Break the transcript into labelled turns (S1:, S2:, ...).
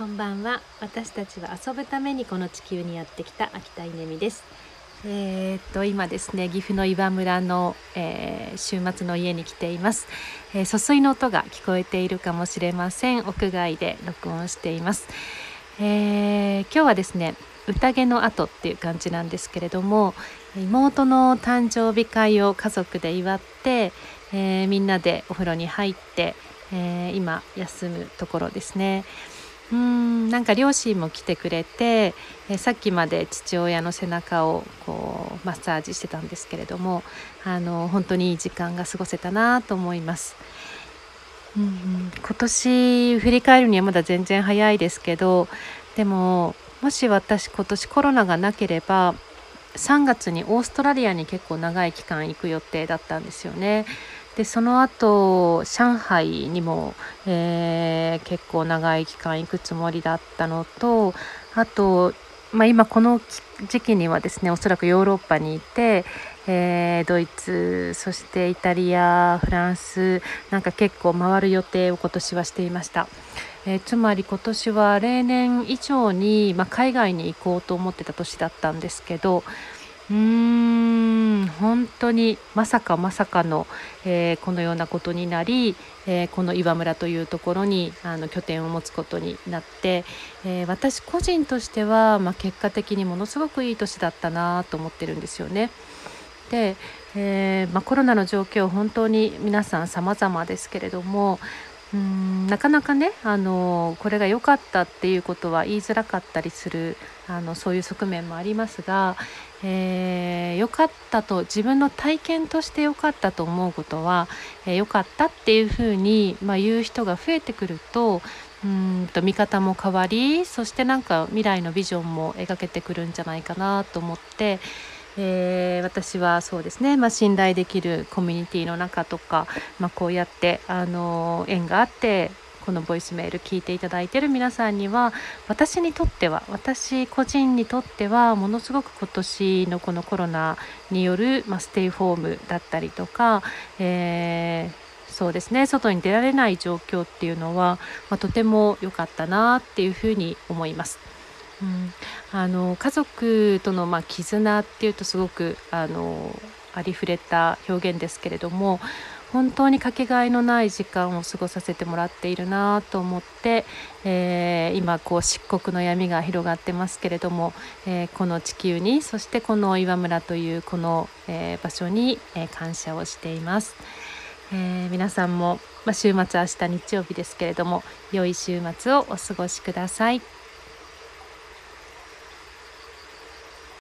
S1: こんばんは。私たちは遊ぶためにこの地球にやってきた秋田稲美です。えー、っと今ですね岐阜の岩村の、えー、週末の家に来ています、えー、疎水の音が聞こえているかもしれません。屋外で録音しています、え今日はですね宴の後っていう感じなんですけれども妹の誕生日会を家族で祝って、えみんなでお風呂に入って、え今休むところですね。うんなんか両親も来てくれて、えさっきまで父親の背中をこうマッサージしてたんですけれどもあの本当にいい時間が過ごせたなと思います。うんうん、今年振り返るにはまだ全然早いですけどでももし私今年コロナがなければ3月にオーストラリアに結構長い期間行く予定だったんですよね。でその後上海にも、えー、結構長い期間行くつもりだったのとあと、まあ、今この時期にはですねおそらくヨーロッパにいて、えー、ドイツそしてイタリアフランスなんか結構回る予定を今年はしていました。えー、つまり今年は例年以上に、まあ、海外に行こうと思ってた年だったんですけどうーん本当にまさかまさかの、えー、このようなことになり、えー、この岩村というところにあの拠点を持つことになって、えー、私個人としては、まあ、結果的にものすごくいい年だったなと思ってるんですよね。で、えまあ、コロナの状況本当に皆さん様々ですけれどもうんなかなかねあのこれが良かったっていうことは言いづらかったりするあのそういう側面もありますが、えー、かったと自分の体験として良かったと思うことは、えー、良かったっていうふうに、まあ、言う人が増えてくるとうんと見方も変わりそしてなんか未来のビジョンも描けてくるんじゃないかなと思って。えー、私はそうですね、まあ、信頼できるコミュニティの中とか、まあ、こうやってあの縁があってこのボイスメール聞いていただいている皆さんには私にとっては私個人にとってはものすごく今年のこのコロナによる、まあ、ステイホームだったりとか、えー、そうですね外に出られない状況っていうのは、まあ、とても良かったなっていうふうに思います。うん、あの家族とのまあ絆っていうとすごくあのありふれた表現ですけれども本当にかけがえのない時間を過ごさせてもらっているなと思って、えー、今こう漆黒の闇が広がってますけれども、えー、この地球にそしてこの岩村というこの、えー、場所に、え感謝をしています。え皆さんも、まあ、週末明日日曜日ですけれども良い週末をお過ごしください。